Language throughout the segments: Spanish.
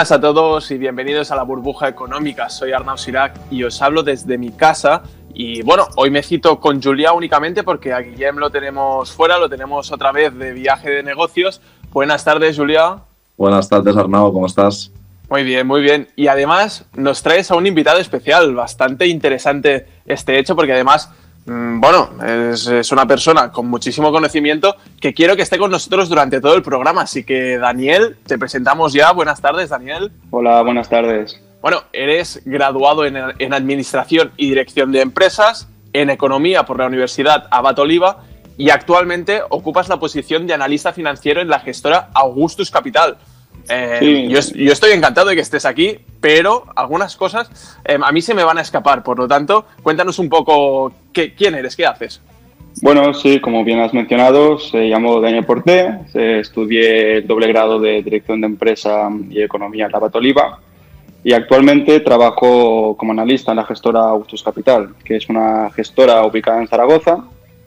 Buenas a todos y bienvenidos a la burbuja económica. Soy Arnau Sirac y os hablo desde mi casa. Y bueno, hoy me cito con Julia únicamente porque a Guillem lo tenemos fuera, lo tenemos otra vez de viaje de negocios. Buenas tardes, Julia. Buenas tardes, Arnau, ¿cómo estás? Muy bien, muy bien. Y además nos traes a un invitado especial, bastante interesante este hecho, porque además bueno, es, una persona con muchísimo conocimiento que quiero que esté con nosotros durante todo el programa. Así que, Daniel, te presentamos ya. Buenas tardes, Daniel. Hola, buenas tardes. Bueno, eres graduado en, Administración y Dirección de Empresas, en Economía por la Universidad Abat Oliva y actualmente ocupas la posición de analista financiero en la gestora Augustus Capital. Eh, yo, estoy encantado de que estés aquí, pero algunas cosas eh, a mí se me van a escapar. Por lo tanto, cuéntanos un poco qué, quién eres, qué haces. Bueno, sí, como bien has mencionado, se llamo Daniel Porté, estudié el doble grado de Dirección de Empresa y Economía en la Batoliva y actualmente trabajo como analista en la gestora Augustus Capital, que es una gestora ubicada en Zaragoza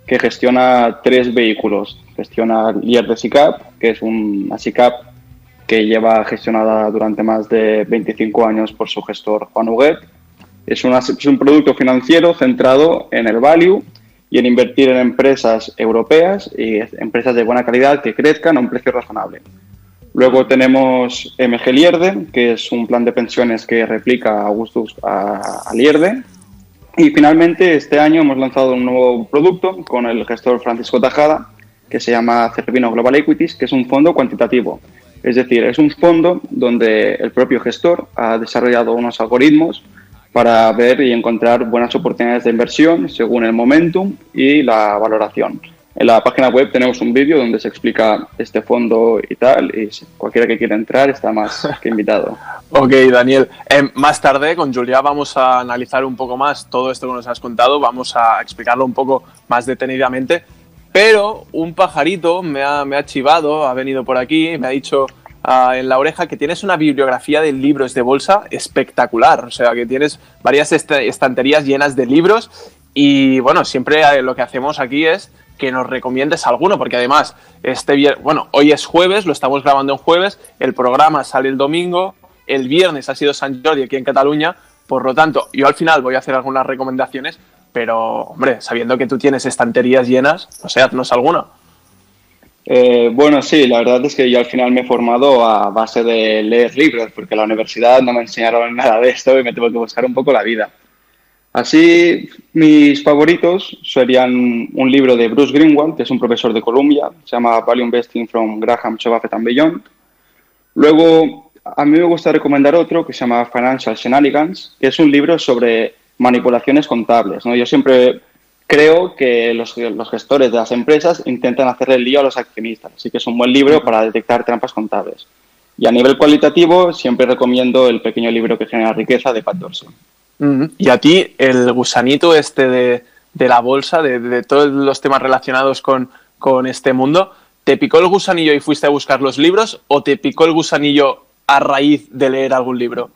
que gestiona tres vehículos. Gestiona el de SICAP, que es una SICAP que lleva gestionada durante más de 25 años por su gestor Juan Huguet. Es, es un producto financiero centrado en el value y en invertir en empresas europeas y empresas de buena calidad que crezcan a un precio razonable. Luego tenemos MG Lierde, que es un plan de pensiones que replica Augustus a, a Lierde. Y finalmente, este año hemos lanzado un nuevo producto con el gestor Francisco Tajada, que se llama Cervino Global Equities, que es un fondo cuantitativo es decir, es un fondo donde el propio gestor ha desarrollado unos algoritmos para ver y encontrar buenas oportunidades de inversión según el momentum y la valoración. En la página web tenemos un vídeo donde se explica este fondo y tal, y cualquiera que quiera entrar está más que invitado. ok, Daniel. Em, más tarde con Julia vamos a analizar un poco más todo esto que nos has contado, vamos a explicarlo un poco más detenidamente. Pero un pajarito me ha, ha chivado, ha venido por aquí, me ha dicho ah, en la oreja que tienes una bibliografía de libros de bolsa espectacular. O sea, que tienes varias estanterías llenas de libros. Y bueno, siempre eh, lo que hacemos aquí es que nos recomiendes alguno, porque además, este bueno, hoy es jueves, lo estamos grabando en jueves, el programa sale el domingo, el viernes ha sido San Jordi aquí en Cataluña, por lo tanto, yo al final voy a hacer algunas recomendaciones pero, hombre, sabiendo que tú tienes estanterías llenas, no sé, haznos alguna. Eh, bueno, sí, la verdad es que yo al final me he formado a base de leer libros, porque la universidad no me enseñaron nada de esto y me tuve que buscar un poco la vida. Así, mis favoritos serían un libro de Bruce Greenwald, que es un profesor de Columbia, se llama Value Investing from Graham to and Beyond. Luego, a mí me gusta recomendar otro que se llama Financial Shenanigans, que es un libro sobre manipulaciones contables. ¿no? Yo siempre creo que los, gestores de las empresas intentan hacerle el lío a los accionistas, así que es un buen libro para detectar trampas contables. Y a nivel cualitativo, siempre recomiendo el pequeño libro que genera riqueza de Pat Dorsey. Y a ti, el gusanito este de, la bolsa, de, todos los temas relacionados con, con este mundo, ¿te picó el gusanillo y fuiste a buscar los libros o te picó el gusanillo a raíz de leer algún libro?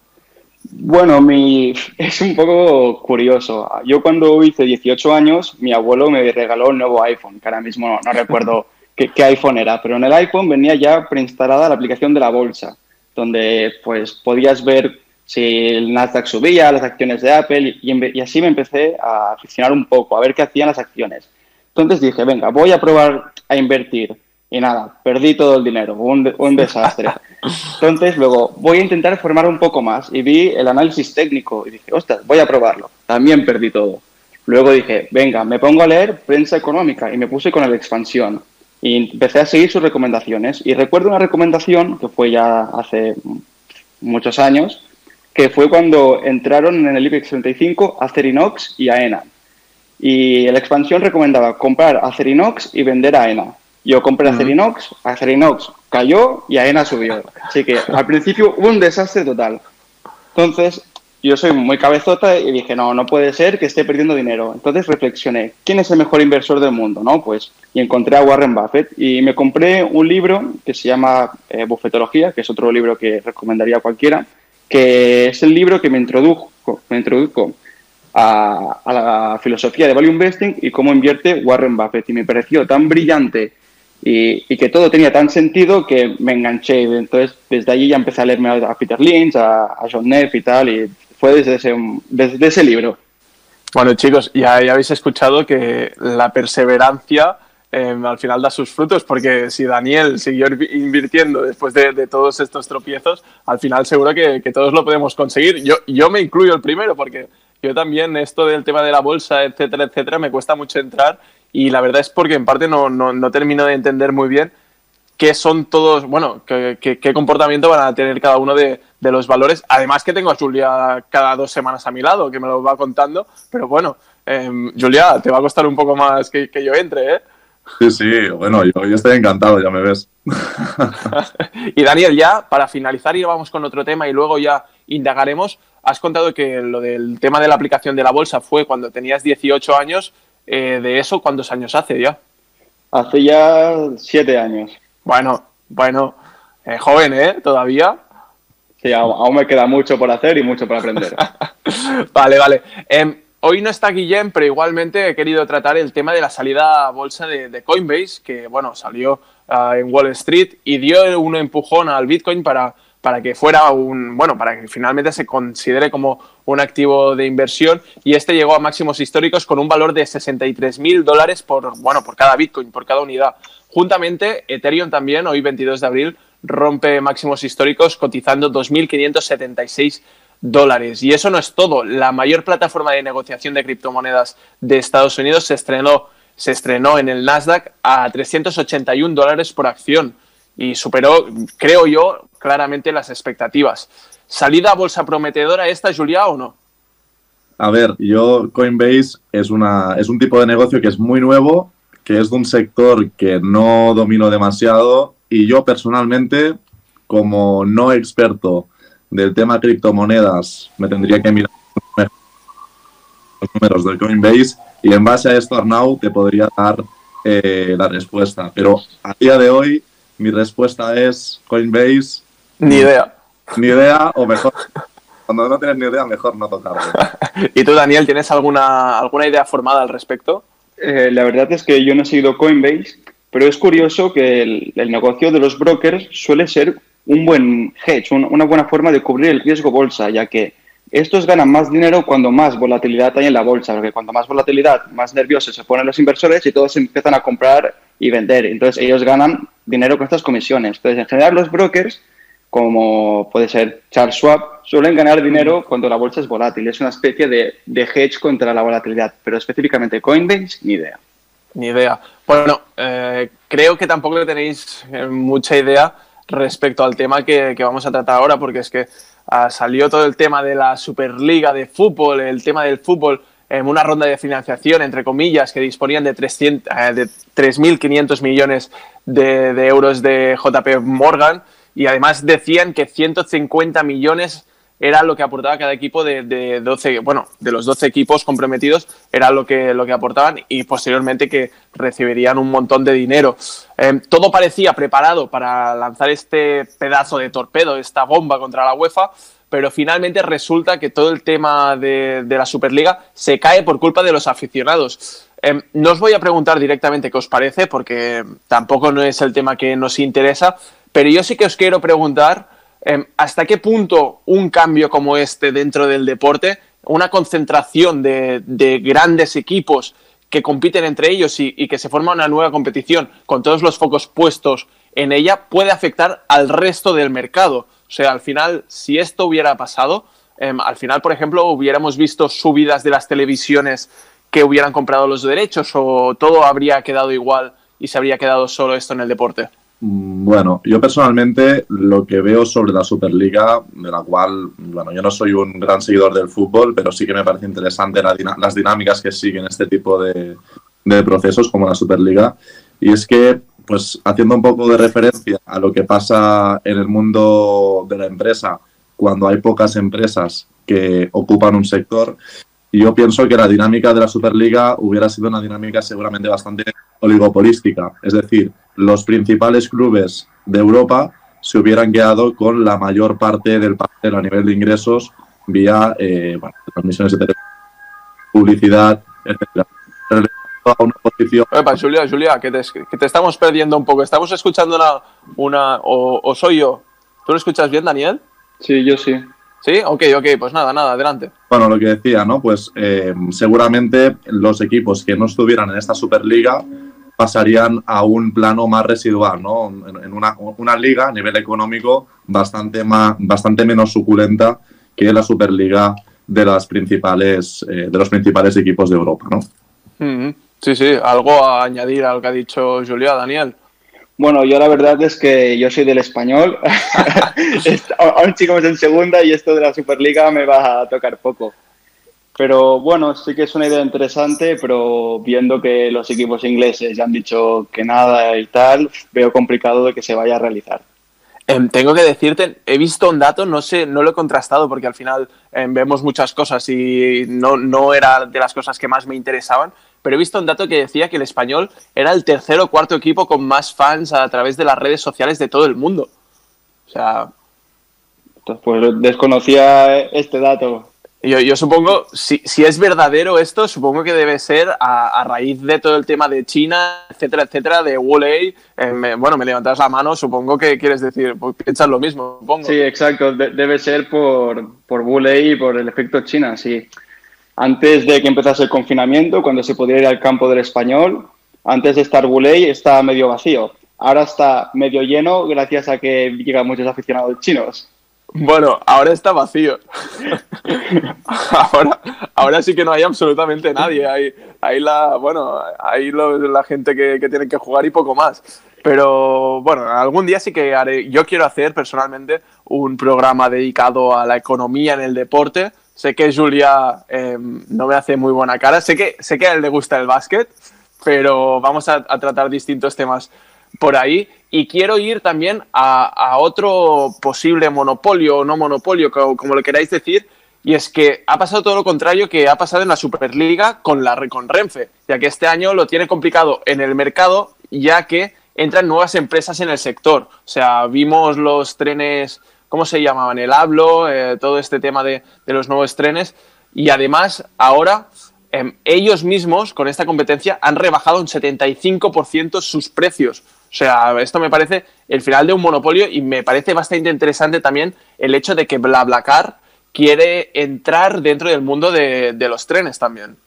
Bueno, mi, es un poco curioso. Yo cuando hice 18 años, mi abuelo me regaló el nuevo iPhone, que ahora mismo no, recuerdo qué, iPhone era, pero en el iPhone venía ya preinstalada la aplicación de la bolsa, donde pues podías ver si el Nasdaq subía, las acciones de Apple, y, y así me empecé a aficionar un poco, a ver qué hacían las acciones. Entonces dije, venga, voy a probar a invertir. Y nada, perdí todo el dinero, un, un desastre. Entonces, luego voy a intentar formar un poco más y vi el análisis técnico y dije, ostras, voy a probarlo. También perdí todo. Luego dije, venga, me pongo a leer prensa económica y me puse con el expansión. Y empecé a seguir sus recomendaciones. Y recuerdo una recomendación que fue ya hace muchos años, que fue cuando entraron en el IBEX 35 Acerinox y AENA. Y la expansión recomendaba comprar Acerinox y vender AENA. Yo compré Acerinox, Acerinox cayó y AENA subió. Así que al principio un desastre total. Entonces, yo soy muy cabezota y dije, no, no puede ser que esté perdiendo dinero. Entonces reflexioné, ¿quién es el mejor inversor del mundo? ¿No? Pues, y encontré a Warren Buffett y me compré un libro que se llama eh, Bufetología, que es otro libro que recomendaría a cualquiera, que es el libro que me introdujo, me introdujo a, a la filosofía de value investing y cómo invierte Warren Buffett. Y me pareció tan brillante y, que todo tenía tan sentido que me enganché. Entonces, desde allí ya empecé a leerme a Peter Lynch, a, John Neff y tal, y fue desde ese, desde ese libro. Bueno, chicos, ya, ya habéis escuchado que la perseverancia em, al final da sus frutos, porque si Daniel siguió invirtiendo después de, todos estos tropiezos, al final seguro que, que, todos lo podemos conseguir. Yo, yo me incluyo el primero, porque yo también esto del tema de la bolsa, etcétera, etcétera, me cuesta mucho entrar y la verdad es porque en parte no, no, termino de entender muy bien qué son todos, bueno, qué, qué, comportamiento van a tener cada uno de, de, los valores. Además que tengo a Julia cada dos semanas a mi lado, que me lo va contando, pero bueno, em, Julia, te va a costar un poco más que, que yo entre, ¿eh? Sí, sí, bueno, yo, yo, estoy encantado, ya me ves. y Daniel, ya para finalizar y vamos con otro tema y luego ya indagaremos, has contado que lo del tema de la aplicación de la bolsa fue cuando tenías 18 años eh, de eso, ¿cuántos años hace ya? Hace ya siete años. Bueno, bueno, eh, joven, ¿eh? Todavía. Sí, aún me queda mucho por hacer y mucho por aprender. vale, vale. Em, hoy no está Guillem, pero igualmente he querido tratar el tema de la salida a bolsa de, Coinbase, que bueno, salió ah, en Wall Street y dio un empujón al Bitcoin para para que fuera un, bueno, para que finalmente se considere como un activo de inversión y este llegó a máximos históricos con un valor de 63 mil dólares por, bueno, por cada Bitcoin, por cada unidad. Juntamente, Ethereum también, hoy 22 de abril, rompe máximos históricos cotizando 2.576 dólares. Y eso no es todo. La mayor plataforma de negociación de criptomonedas de Estados Unidos se estrenó, se estrenó en el Nasdaq a 381 dólares por acción y superó, creo yo, claramente las expectativas. ¿Salida a bolsa prometedora esta, Julia, o no? A ver, yo Coinbase es, una, es un tipo de negocio que es muy nuevo, que es de un sector que no domino demasiado y yo personalmente, como no experto del tema criptomonedas, me tendría que mirar los números del Coinbase y en base a esto, Arnau, te podría dar eh, la respuesta. Pero a día de hoy mi respuesta es Coinbase. Ni idea. Ni idea, o mejor. Cuando no tienes ni idea, mejor no tocarlo. ¿Y tú, Daniel, tienes alguna, alguna idea formada al respecto? Eh, la verdad es que yo no he seguido Coinbase, pero es curioso que el, negocio de los brokers suele ser un buen hedge, una buena forma de cubrir el riesgo bolsa, ya que estos ganan más dinero cuando más volatilidad hay en la bolsa, porque cuando más volatilidad, más nerviosos se ponen los inversores y todos empiezan a comprar y vender. Entonces ellos ganan dinero con estas comisiones. Entonces, en general, los brokers, como puede ser Charles Schwab, suelen ganar dinero cuando la bolsa es volátil. Es una especie de, de hedge contra la volatilidad, pero específicamente Coinbase, ni idea. Ni idea. Bueno, eh, creo que tampoco tenéis eh, mucha idea respecto al tema que, que, vamos a tratar ahora, porque es que ah, salió todo el tema de la Superliga de fútbol, el tema del fútbol en una ronda de financiación, entre comillas, que disponían de, 300, eh, 3.500 millones de, de, euros de JP Morgan y además decían que 150 millones era lo que aportaba cada equipo de, de 12, bueno, de los 12 equipos comprometidos, era lo que, lo que aportaban y posteriormente que recibirían un montón de dinero. Eh, todo parecía preparado para lanzar este pedazo de torpedo, esta bomba contra la UEFA, pero finalmente resulta que todo el tema de, la Superliga se cae por culpa de los aficionados. Em, no os voy a preguntar directamente qué os parece, porque tampoco no es el tema que nos interesa, pero yo sí que os quiero preguntar em, hasta qué punto un cambio como este dentro del deporte, una concentración de, grandes equipos que compiten entre ellos y, y que se forma una nueva competición con todos los focos puestos en ella, puede afectar al resto del mercado. O sea, al final, si esto hubiera pasado, em, al final, por ejemplo, hubiéramos visto subidas de las televisiones que hubieran comprado los derechos o todo habría quedado igual y se habría quedado solo esto en el deporte. Mm, bueno, yo personalmente lo que veo sobre la Superliga, de la cual, bueno, yo no soy un gran seguidor del fútbol, pero sí que me parece interesante las dinámicas que siguen este tipo de, de procesos como la Superliga. Y es que pues haciendo un poco de referencia a lo que pasa en el mundo de la empresa cuando hay pocas empresas que ocupan un sector, yo pienso que la dinámica de la Superliga hubiera sido una dinámica seguramente bastante oligopolística. Es decir, los principales clubes de Europa se hubieran quedado con la mayor parte del pastel a nivel de ingresos vía eh, transmisiones de publicidad, etc. a una posición. Epa, Julia, Julia, que te, que te estamos perdiendo un poco. Estamos escuchando una. una o, o soy yo. ¿Tú lo escuchas bien, Daniel? Sí, yo sí. Sí, ok, ok, pues nada, nada, adelante. Bueno, lo que decía, ¿no? Pues eh, seguramente los equipos que no estuvieran en esta Superliga pasarían a un plano más residual, ¿no? En una, una liga a nivel económico bastante, más, bastante menos suculenta que la Superliga de, las principales, eh, de los principales equipos de Europa, ¿no? Mm -hmm. Sí, sí, algo a añadir al que ha dicho Julia, Daniel. Bueno, yo la verdad es que yo soy del español, aún chicos en segunda y esto de la Superliga me va a tocar poco. Pero bueno, sí que es una idea interesante, pero viendo que los equipos ingleses ya han dicho que nada y tal, veo complicado de que se vaya a realizar. Eh, tengo que decirte, he visto un dato, no sé, no lo he contrastado porque al final eh, vemos muchas cosas y no, no era de las cosas que más me interesaban, pero he visto un dato que decía que el español era el tercer o cuarto equipo con más fans a través de las redes sociales de todo el mundo. O sea... Pues desconocía este dato. Yo, yo supongo, si, si, es verdadero esto, supongo que debe ser a, a, raíz de todo el tema de China, etcétera, etcétera, de Wulei. Eh, bueno, me levantas la mano, supongo que quieres decir, pues piensas lo mismo, supongo. Sí, exacto, de, debe ser por, por Wulei y por el efecto China, sí. Antes de que empezase el confinamiento, cuando se podía ir al campo del español, antes de estar Wulei estaba medio vacío. Ahora está medio lleno gracias a que llegan muchos aficionados chinos. Bueno, ahora está vacío. ahora, ahora sí que no hay absolutamente nadie. Hay, hay la, bueno, hay la gente que, que tiene que jugar y poco más. Pero bueno, algún día sí que haré. Yo quiero hacer personalmente un programa dedicado a la economía en el deporte. Sé que Julia eh, no me hace muy buena cara. Sé que, sé que a él le gusta el básquet, pero vamos a, tratar distintos temas por ahí y quiero ir también a, otro posible monopolio o no monopolio, como, como lo queráis decir, y es que ha pasado todo lo contrario que ha pasado en la Superliga con, la, con Renfe, ya que este año lo tiene complicado en el mercado, ya que entran nuevas empresas en el sector. O sea, vimos los trenes, ¿cómo se llamaban? El Hablo, eh, todo este tema de, los nuevos trenes, y además ahora eh, ellos mismos con esta competencia han rebajado un 75% sus precios. O sea, esto me parece el final de un monopolio y me parece bastante interesante también el hecho de que BlaBlaCar quiere entrar dentro del mundo de, los trenes también.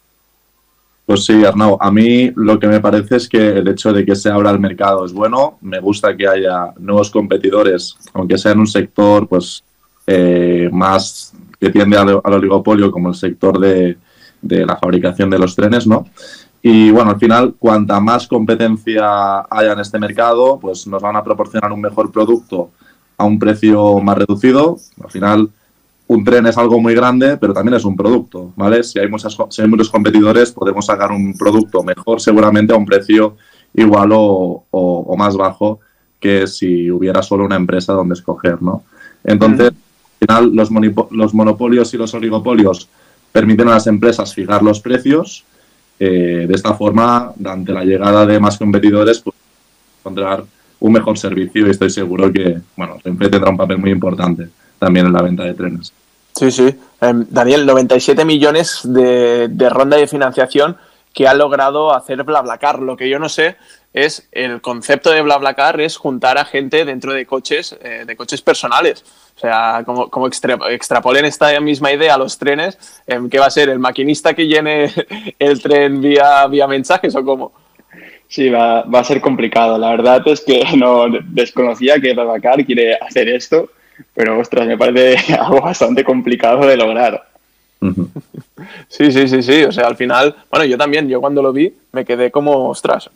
Pues sí, Arnau, a mí lo que me parece es que el hecho de que se abra el mercado es bueno, me gusta que haya nuevos competidores, aunque sea en un sector pues eh, más que tiende al, oligopolio como el sector de, de la fabricación de los trenes, ¿no? Y bueno, al final, cuanta más competencia haya en este mercado, pues nos van a proporcionar un mejor producto a un precio más reducido. Al final, un tren es algo muy grande, pero también es un producto, ¿vale? Si hay, muchas, si hay muchos competidores, podemos sacar un producto mejor seguramente a un precio igual o, o, o más bajo que si hubiera solo una empresa donde escoger, ¿no? Entonces, mm. al final, los, los monopolios y los oligopolios permiten a las empresas fijar los precios eh, de esta forma, ante la llegada de más competidores, pues encontrar un mejor servicio y estoy seguro que, bueno, Renfe tendrá un papel muy importante también en la venta de trenes. Sí, sí. Eh, Daniel, 97 millones de, de, ronda de financiación que ha logrado hacer BlaBlaCar. Lo que yo no sé es el concepto de BlaBlaCar es juntar a gente dentro de coches, eh, de coches personales. O sea, como, como extra, extrapolen esta misma idea a los trenes, eh, ¿qué va a ser? ¿El maquinista que llene el tren vía, vía mensajes o cómo? Sí, va, va, a ser complicado. La verdad es que no desconocía que BlaBlaCar quiere hacer esto, pero ostras, me parece algo bastante complicado de lograr. Sí, sí, sí, sí. O sea, al final, bueno, yo también, yo cuando lo vi me quedé como, ostras,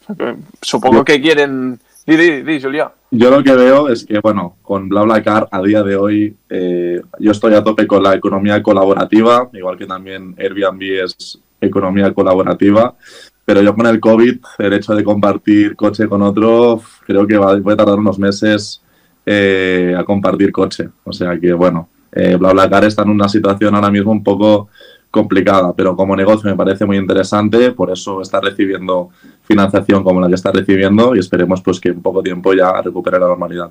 supongo que quieren Di, di, di, Julia. Yo lo que veo es que, bueno, con BlaBlaCar a día de hoy, eh, yo estoy a tope con la economía colaborativa, igual que también Airbnb es economía colaborativa, pero yo con el COVID, el hecho de compartir coche con otro, creo que va, voy a tardar unos meses eh, a compartir coche. O sea que, bueno, eh, BlaBlaCar está en una situación ahora mismo un poco complicada, pero como negocio me parece muy interesante, por eso está recibiendo financiación como la que está recibiendo y esperemos pues que en poco tiempo ya recupere la normalidad.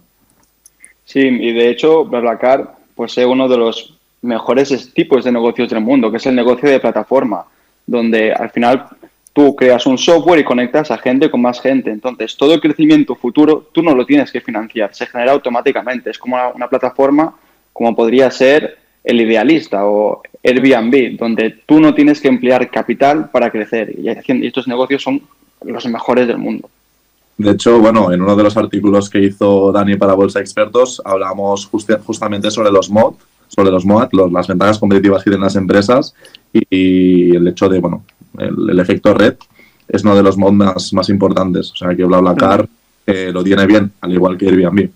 Sí, y de hecho BlaBlaCar pues es uno de los mejores tipos de negocios del mundo, que es el negocio de plataforma, donde al final tú creas un software y conectas a gente con más gente. Entonces, todo el crecimiento futuro tú no lo tienes que financiar, se genera automáticamente. Es como una, plataforma como podría ser el idealista o Airbnb, donde tú no tienes que emplear capital para crecer. Y estos negocios son los mejores del mundo. De hecho, bueno, en uno de los artículos que hizo Dani para Bolsa Expertos hablamos justamente sobre los mod, sobre los MOAT, las ventajas competitivas que tienen las empresas y, el hecho de, bueno, el, efecto red es uno de los mods más, importantes. O sea, que BlaBlaCar eh, lo tiene bien, al igual que Airbnb.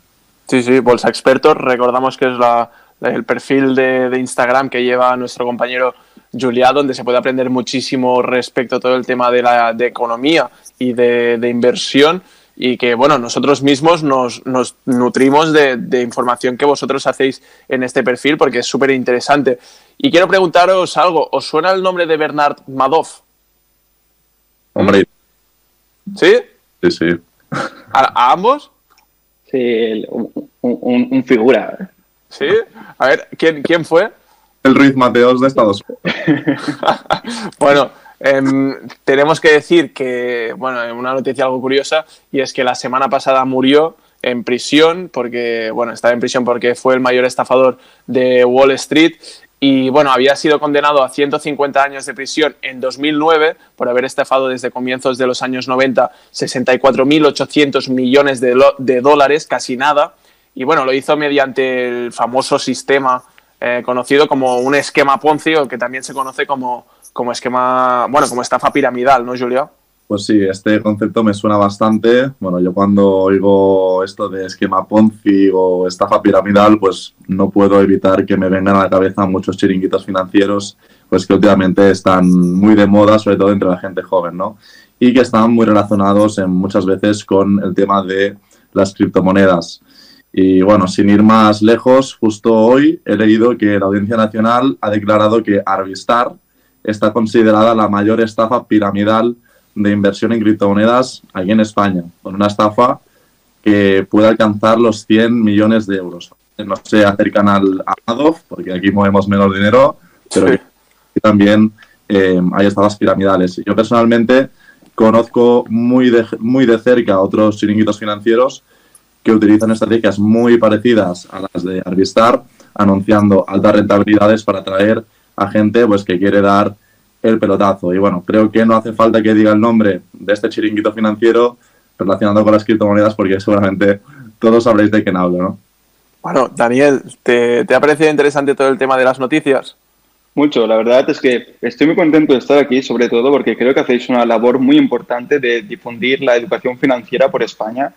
Sí, sí, Bolsa Expertos, recordamos que es la, el perfil de, Instagram que lleva nuestro compañero Julia, donde se puede aprender muchísimo respecto a todo el tema de, la, de economía y de, de inversión y que, bueno, nosotros mismos nos, nos nutrimos de, de, información que vosotros hacéis en este perfil porque es súper interesante. Y quiero preguntaros algo, ¿os suena el nombre de Bernard Madoff? Hombre. ¿Sí? Sí, sí. ¿A, ambos? Sí, un, un, figura. ¿Sí? A ver, ¿quién, quién fue? El Ruiz Mateos de Estados Unidos. bueno, Em, tenemos que decir que, bueno, una noticia algo curiosa, y es que la semana pasada murió en prisión, porque, bueno, estaba en prisión porque fue el mayor estafador de Wall Street y, bueno, había sido condenado a 150 años de prisión en 2009 por haber estafado desde comienzos de los años 90 64.800 millones de, dólares, casi nada, y, bueno, lo hizo mediante el famoso sistema eh, conocido como un esquema Ponzi, que también se conoce como como esquema, bueno, como estafa piramidal, ¿no, Julia? Pues sí, este concepto me suena bastante. Bueno, yo cuando oigo esto de esquema Ponzi o estafa piramidal, pues no puedo evitar que me vengan a la cabeza muchos chiringuitos financieros, pues que últimamente están muy de moda, sobre todo entre la gente joven, ¿no? Y que están muy relacionados en, muchas veces con el tema de las criptomonedas. Y bueno, sin ir más lejos, justo hoy he leído que la Audiencia Nacional ha declarado que Arvistar, está considerada la mayor estafa piramidal de inversión en criptomonedas aquí en España, con una estafa que puede alcanzar los 100 millones de euros. No se acercan al Madoff, porque aquí movemos menos dinero, pero también eh, hay estafas piramidales. Yo personalmente conozco muy de, muy de cerca otros chiringuitos financieros que utilizan estrategias muy parecidas a las de Arvistar, anunciando altas rentabilidades para atraer a gente pues que quiere dar el pelotazo. Y bueno, creo que no hace falta que diga el nombre de este chiringuito financiero relacionado con las criptomonedas porque seguramente todos sabréis de quién hablo, ¿no? Bueno, Daniel, ¿te, ¿te ha parecido interesante todo el tema de las noticias? Mucho, la verdad es que estoy muy contento de estar aquí, sobre todo porque creo que hacéis una labor muy importante de difundir la educación financiera por España,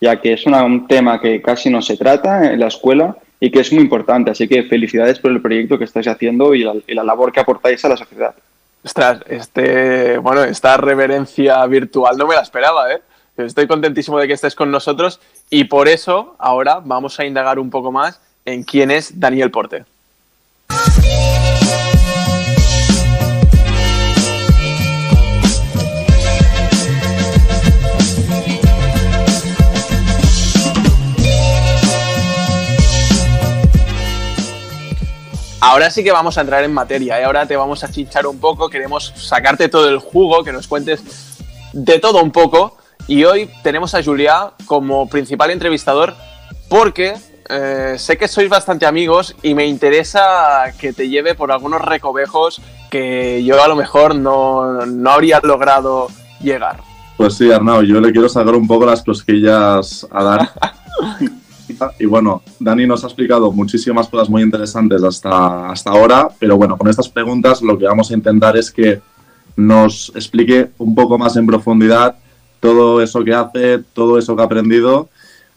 ya que es un tema que casi no se trata en la escuela y que es muy importante. Así que felicidades por el proyecto que estáis haciendo y la, labor que aportáis a la sociedad. Ostras, este, bueno, esta reverencia virtual no me la esperaba, ¿eh? Estoy contentísimo de que estés con nosotros y por eso ahora vamos a indagar un poco más en quién es Daniel Porte. Ahora sí que vamos a entrar en materia, y ¿eh? ahora te vamos a chinchar un poco, queremos sacarte todo el jugo, que nos cuentes de todo un poco. Y hoy tenemos a Julia como principal entrevistador porque eh, sé que sois bastante amigos y me interesa que te lleve por algunos recovejos que yo a lo mejor no, no habría logrado llegar. Pues sí, Arnau, yo le quiero sacar un poco las cosquillas a dar. Y bueno, Dani nos ha explicado muchísimas cosas muy interesantes hasta, hasta ahora, pero bueno, con estas preguntas lo que vamos a intentar es que nos explique un poco más en profundidad todo eso que hace, todo eso que ha aprendido.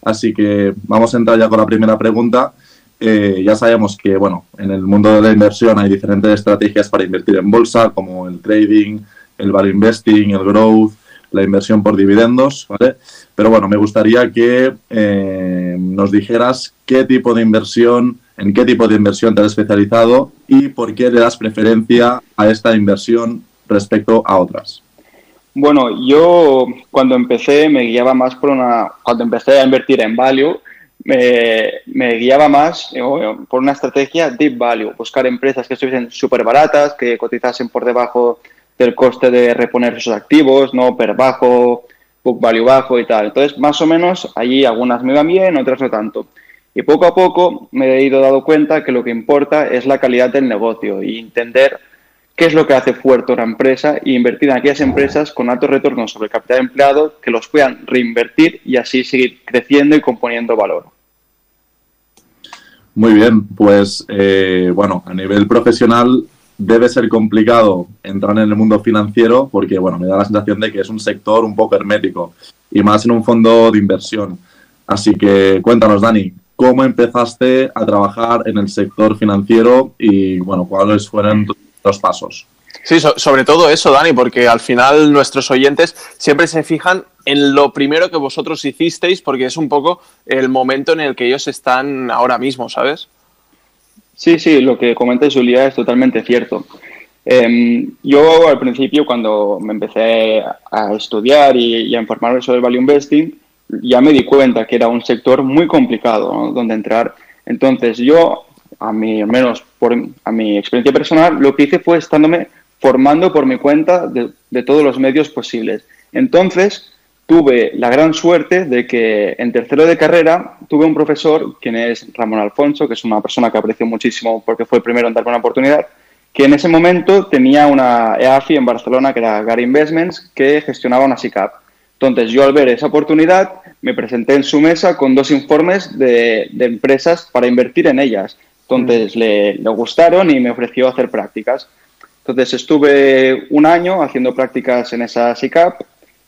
Así que vamos a entrar ya con la primera pregunta. Eh, ya sabemos que, bueno, en el mundo de la inversión hay diferentes estrategias para invertir en bolsa, como el trading, el value investing, el growth, la inversión por dividendos, ¿vale? Pero bueno, me gustaría que eh, nos dijeras qué tipo de inversión, en qué tipo de inversión te has especializado y por qué le das preferencia a esta inversión respecto a otras. Bueno, yo cuando empecé me guiaba más por una, cuando empecé a invertir en value, me, guiaba más eh, por una estrategia deep value, buscar empresas que estuviesen súper baratas, que cotizasen por debajo del coste de reponer sus activos, ¿no? Per bajo, book value bajo y tal. Entonces, más o menos, allí algunas me van bien, otras no tanto. Y poco a poco me he ido dando cuenta que lo que importa es la calidad del negocio y entender qué es lo que hace fuerte una empresa e invertir en aquellas empresas con alto retorno sobre capital empleado que los puedan reinvertir y así seguir creciendo y componiendo valor. Muy bien, pues eh, bueno, a nivel profesional debe ser complicado entrar en el mundo financiero porque, bueno, me da la sensación de que es un sector un poco hermético y más en un fondo de inversión. Así que cuéntanos, Dani, ¿cómo empezaste a trabajar en el sector financiero y, bueno, cuáles fueron los pasos? Sí, sobre todo eso, Dani, porque al final nuestros oyentes siempre se fijan en lo primero que vosotros hicisteis, porque es un poco el momento en el que ellos están ahora mismo, ¿sabes? Sí, sí, lo que comenta Julia es totalmente cierto. Em, yo al principio, cuando me empecé a estudiar y, a informarme sobre el value investing, ya me di cuenta que era un sector muy complicado donde entrar. Entonces yo, a mí, al menos por, a mi experiencia personal, lo que hice fue estándome formando por mi cuenta de, de todos los medios posibles. Entonces, tuve la gran suerte de que en tercero de carrera tuve un profesor, quien es Ramón Alfonso, que es una persona que aprecio muchísimo porque fue el primero en darme una oportunidad, que en ese momento tenía una EAFI en Barcelona, que era Gary Investments, que gestionaba una SICAP. Entonces yo al ver esa oportunidad me presenté en su mesa con dos informes de, empresas para invertir en ellas. Entonces mm. le, le gustaron y me ofreció hacer prácticas. Entonces estuve un año haciendo prácticas en esa SICAP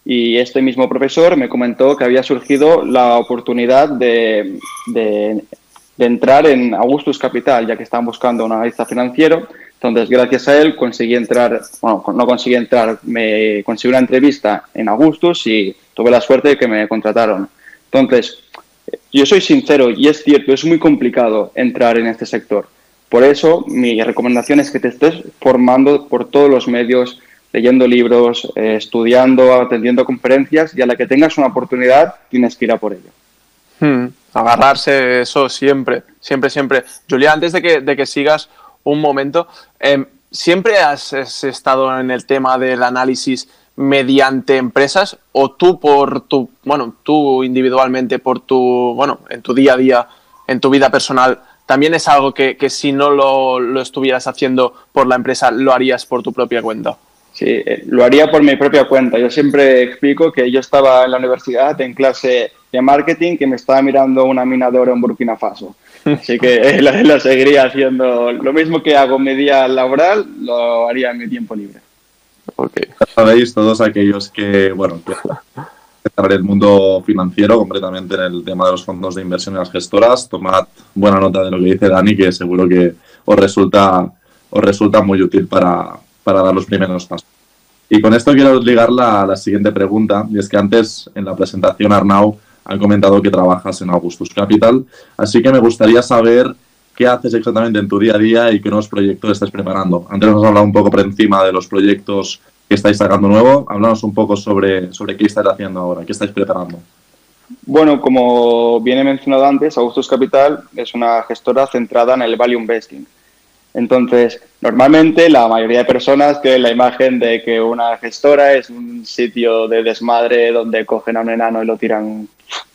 y este mismo profesor me comentó que había surgido la oportunidad de, de, entrar en Augustus Capital, ya que estaban buscando un analista financiero. Entonces, gracias a él conseguí entrar, bueno, no conseguí entrar, me conseguí una entrevista en Augustus y tuve la suerte de que me contrataron. Entonces, yo soy sincero y es cierto, es muy complicado entrar en este sector. Por eso, mi recomendación es que te estés formando por todos los medios, leyendo libros, eh, estudiando, atendiendo conferencias y a la que tengas una oportunidad tienes que ir a por ello. Hmm, agarrarse eso siempre, siempre, siempre. Julia, antes de que, de que sigas un momento, em, ¿siempre has, estado en el tema del análisis mediante empresas o tú por tu, bueno, tú individualmente por tu, bueno, en tu día a día, en tu vida personal, también es algo que, que si no lo, lo estuvieras haciendo por la empresa, lo harías por tu propia cuenta? Sí, eh, lo haría por mi propia cuenta. Yo siempre explico que yo estaba en la universidad en clase de marketing que me estaba mirando una mina de oro en Burkina Faso. Así que lo, seguiría haciendo. Lo mismo que hago en mi día laboral, lo haría en mi tiempo libre. Okay. Sabéis todos aquellos que, bueno, que en el mundo financiero, completamente en el tema de los fondos de inversión y las gestoras, tomad buena nota de lo que dice Dani, que seguro que os resulta, os resulta muy útil para, para dar los primeros pasos. Y con esto quiero ligarla a la siguiente pregunta, y es que antes en la presentación Arnau ha comentado que trabajas en Augustus Capital, así que me gustaría saber qué haces exactamente en tu día a día y qué nuevos proyectos estás preparando. Antes nos has hablado un poco por encima de los proyectos que estáis sacando nuevo, háblanos un poco sobre, sobre qué estáis haciendo ahora, qué estáis preparando. Bueno, como bien he mencionado antes, Augustus Capital es una gestora centrada en el value investing. Entonces, normalmente la mayoría de personas tienen la imagen de que una gestora es un sitio de desmadre donde cogen a un enano y lo tiran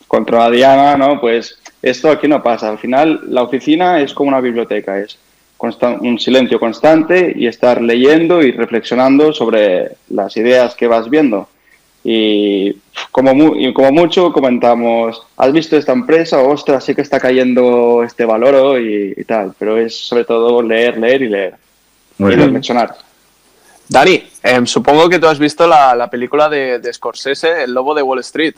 contra una diana, ¿no? Pues esto aquí no pasa. Al final, la oficina es como una biblioteca, es un silencio constante y estar leyendo y reflexionando sobre las ideas que vas viendo. Y como, como mucho comentamos, ¿has visto esta empresa? Ostras, sí que está cayendo este valor y, y tal. Pero es sobre todo leer, leer y leer. y reflexionar. Dani, em, supongo que tú has visto la, película de, Scorsese, El Lobo de Wall Street.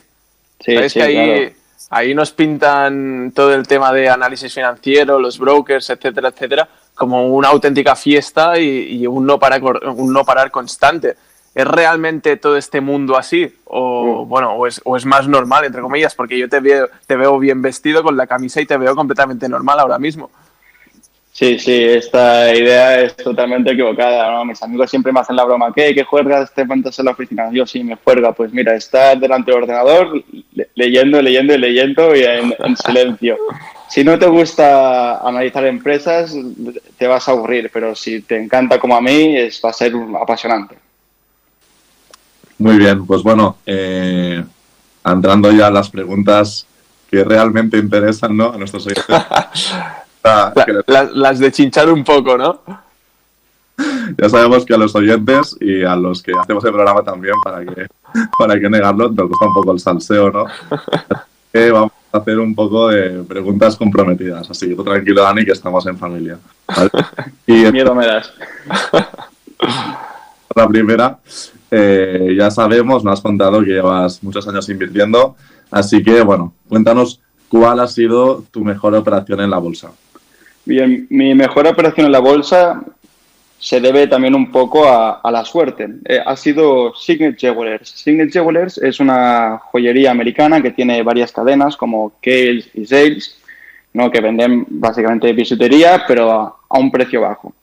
Sí, ¿Sabes que ahí, ahí nos pintan todo el tema de análisis financiero, los brokers, etcétera, etcétera, como una auténtica fiesta y, y un, no parar, un no parar constante. ¿Es realmente todo este mundo así? O, mm. bueno, o es, o es, más normal, entre comillas, porque yo te veo, te veo bien vestido con la camisa y te veo completamente normal ahora mismo. Sí, sí, esta idea es totalmente equivocada. ¿no? Mis amigos siempre me hacen la broma, ¿qué? ¿Qué juegas? ¿Te montas en la oficina? Yo sí, me juega. Pues mira, estar delante del ordenador leyendo, leyendo y leyendo y en, en silencio. Si no te gusta analizar empresas, te vas a aburrir, pero si te encanta como a mí, es, va a ser apasionante. Muy bien, pues bueno, eh, entrando ya a las preguntas que realmente interesan ¿no? a nuestros oyentes. las de chinchar un poco, ¿no? Ya sabemos que a los oyentes y a los que hacemos el programa también, para que, para que negarlo, nos gusta un poco el salseo, ¿no? que vamos a hacer un poco de preguntas comprometidas. Así que tú tranquilo, Dani, que estamos en familia. Y miedo me das. La primera, eh, ya sabemos, nos has contado que llevas muchos años invirtiendo, así que bueno, cuéntanos cuál ha sido tu mejor operación en la bolsa. Bien, mi mejor operación en la bolsa se debe también un poco a, la suerte. Eh, ha sido Signet Jewelers. Signet Jewelers es una joyería americana que tiene varias cadenas como Kales y Sales, ¿no? que venden básicamente bisutería, pero a, un precio bajo.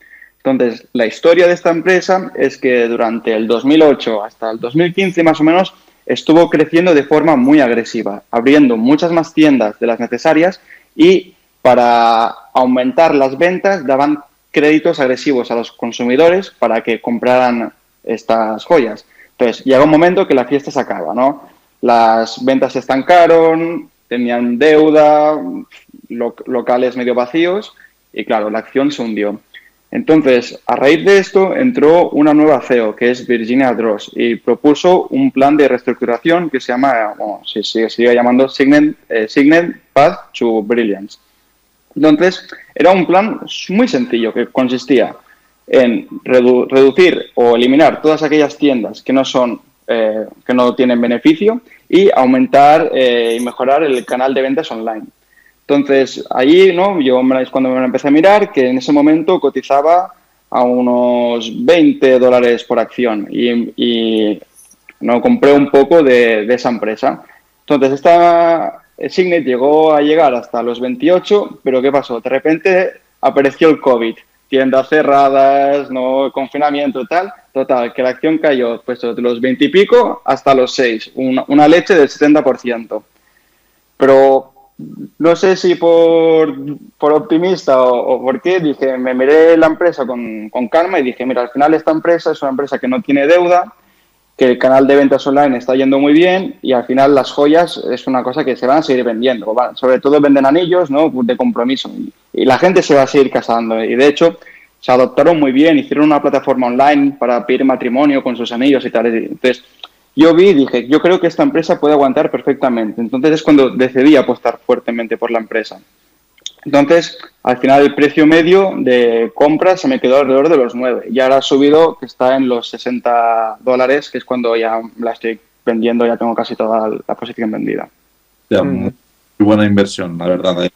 Entonces, la historia de esta empresa es que durante el 2008 hasta el 2015 más o menos estuvo creciendo de forma muy agresiva, abriendo muchas más tiendas de las necesarias y para aumentar las ventas daban créditos agresivos a los consumidores para que compraran estas joyas. Entonces, llega un momento que la fiesta se acaba, ¿no? Las ventas se estancaron, tenían deuda, locales medio vacíos y, claro, la acción se hundió. Entonces, a raíz de esto, entró una nueva CEO, que es Virginia Dross, y propuso un plan de reestructuración que se llama, bueno, se sigue, llamando Signet, eh, Path to Brilliance. Entonces, era un plan muy sencillo que consistía en reducir o eliminar todas aquellas tiendas que no son eh, que no tienen beneficio y aumentar eh, y mejorar el canal de ventas online. Entonces, ahí, ¿no? Yo es cuando me empecé a mirar que en ese momento cotizaba a unos 20 dólares por acción y, no compré un poco de, esa empresa. Entonces, esta, Signet llegó a llegar hasta los 28, pero ¿qué pasó? De repente apareció el COVID, tiendas cerradas, no confinamiento, tal. Total, que la acción cayó pues, de los 20 y pico hasta los 6, una, leche del 70%. Pero no sé si por, por optimista o, por qué, dije, me miré la empresa con, con calma y dije, mira, al final esta empresa es una empresa que no tiene deuda, que el canal de ventas online está yendo muy bien y al final las joyas es una cosa que se van a seguir vendiendo. Sobre todo venden anillos ¿no? de compromiso y, la gente se va a seguir casando. Y de hecho se adoptaron muy bien, hicieron una plataforma online para pedir matrimonio con sus anillos y tal. Entonces yo vi y dije, yo creo que esta empresa puede aguantar perfectamente. Entonces es cuando decidí apostar fuertemente por la empresa. Entonces, al final el precio medio de compra se me quedó alrededor de los 9 y ahora ha subido, que está en los 60 dólares, que es cuando ya la estoy vendiendo, ya tengo casi toda la posición vendida. Muy buena inversión, la verdad. ¿eh?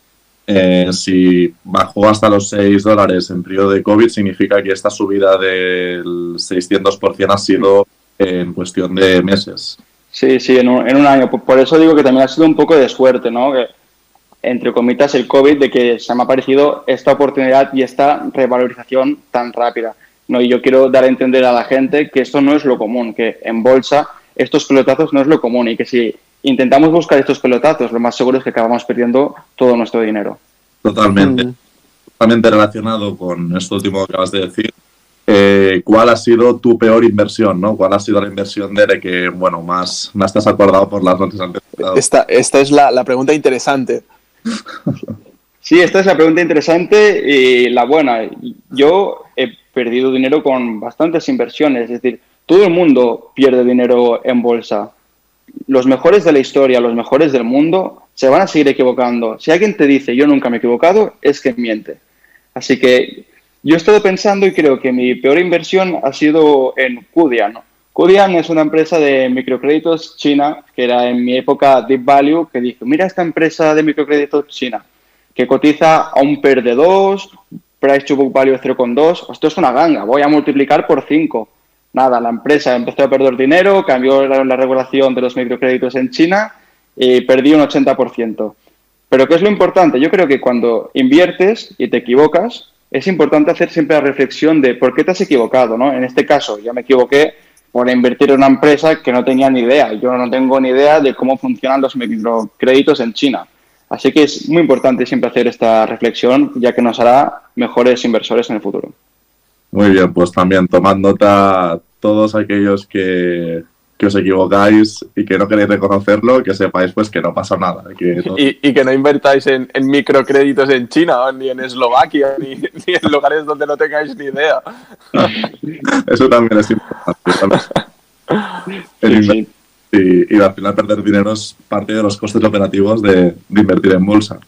Eh, si bajó hasta los 6 dólares en periodo de COVID, significa que esta subida del 600% ha sido en cuestión de meses. Sí, sí, en un, en un año. Por eso digo que también ha sido un poco de suerte, ¿no? Que entre comitas, el COVID de que se me ha parecido esta oportunidad y esta revalorización tan rápida. ¿no? Y yo quiero dar a entender a la gente que esto no es lo común, que en bolsa estos pelotazos no es lo común y que si intentamos buscar estos pelotazos, lo más seguro es que acabamos perdiendo todo nuestro dinero. Totalmente. Mm. Totalmente relacionado con esto último que acabas de decir. Eh, ¿Cuál ha sido tu peor inversión? ¿no? ¿Cuál ha sido la inversión de que, bueno, más, más te has acordado por las noches antes? Esta, esta es la, la pregunta interesante. Sí, esta es la pregunta interesante y la buena. Yo he perdido dinero con bastantes inversiones, es decir, todo el mundo pierde dinero en bolsa. Los mejores de la historia, los mejores del mundo, se van a seguir equivocando. Si alguien te dice yo nunca me he equivocado, es que miente. Así que yo he estado pensando y creo que mi peor inversión ha sido en Kudian. Kudian es una empresa de microcréditos china, que era en mi época Deep Value, que dijo, mira esta empresa de microcréditos china, que cotiza a un PER de 2, price to book value 0,2, esto es una ganga, voy a multiplicar por 5. Nada, la empresa empezó a perder dinero, cambió la, regulación de los microcréditos en China y perdí un 80%. Pero ¿qué es lo importante? Yo creo que cuando inviertes y te equivocas, es importante hacer siempre la reflexión de por qué te has equivocado, ¿no? En este caso, ya me equivoqué por invertir en una empresa que no tenía ni idea. Yo no tengo ni idea de cómo funcionan los microcréditos en China. Así que es muy importante siempre hacer esta reflexión, ya que nos hará mejores inversores en el futuro. Muy bien, pues también tomando nota todos aquellos que que os equivocáis y que no queréis reconocerlo, que sepáis pues que no pasa nada. y, que no invertáis en, microcréditos en China, ni en Eslovaquia, ni, en lugares donde no tengáis ni idea. Eso también es importante. Y, al final perder dinero es parte de los costes operativos de, invertir en bolsa.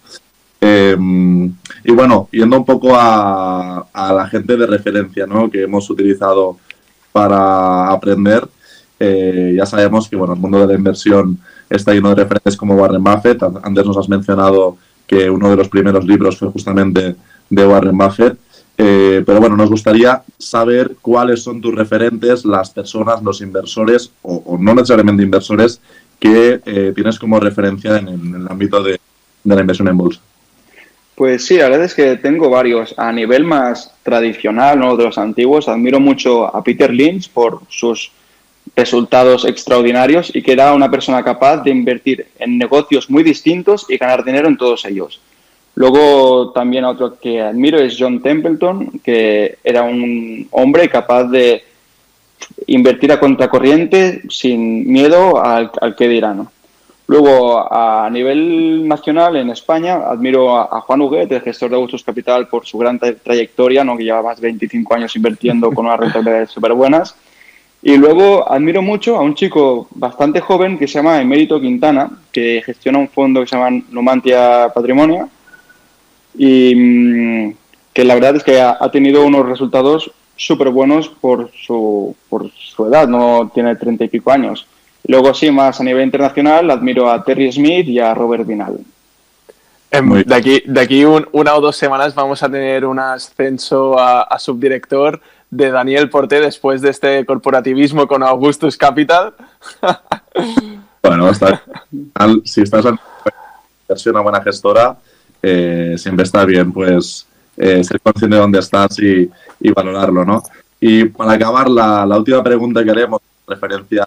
Em, y bueno, yendo un poco a, a, la gente de referencia ¿no? que hemos utilizado para aprender, eh, ya sabemos que bueno, el mundo de la inversión está lleno de referentes como Warren Buffett. Antes nos has mencionado que uno de los primeros libros fue justamente de Warren Buffett. Eh, pero bueno, nos gustaría saber cuáles son tus referentes, las personas, los inversores, o, no necesariamente inversores, que eh, tienes como referencia en, el ámbito de, de, la inversión en bolsa. Pues sí, la verdad es que tengo varios. A nivel más tradicional, ¿no? de los antiguos, admiro mucho a Peter Lynch por sus resultados extraordinarios y que era una persona capaz de invertir en negocios muy distintos y ganar dinero en todos ellos. Luego también otro que admiro es John Templeton, que era un hombre capaz de invertir a contracorriente sin miedo al, que dirán. Luego, a nivel nacional, en España, admiro a, Juan Huguet, el gestor de Bustos Capital, por su gran trayectoria, ¿no? que lleva más de 25 años invirtiendo con unas rentabilidades súper buenas. Y luego admiro mucho a un chico bastante joven que se llama Emérito Quintana, que gestiona un fondo que se llama Numantia Patrimonio y mm, que la verdad es que ha, tenido unos resultados súper buenos por su, por su edad, no tiene treinta y pico años. Luego sí, más a nivel internacional, admiro a Terry Smith y a Robert Vinal. Em, de aquí, de aquí una o dos semanas vamos a tener un ascenso a subdirector de Daniel Porté después de este corporativismo con Augustus Capital. bueno, si estás en una buena gestora, eh, siempre está bien pues eh, ser consciente de dónde estás y, valorarlo, ¿no? Y para acabar, la, última pregunta que haremos referencia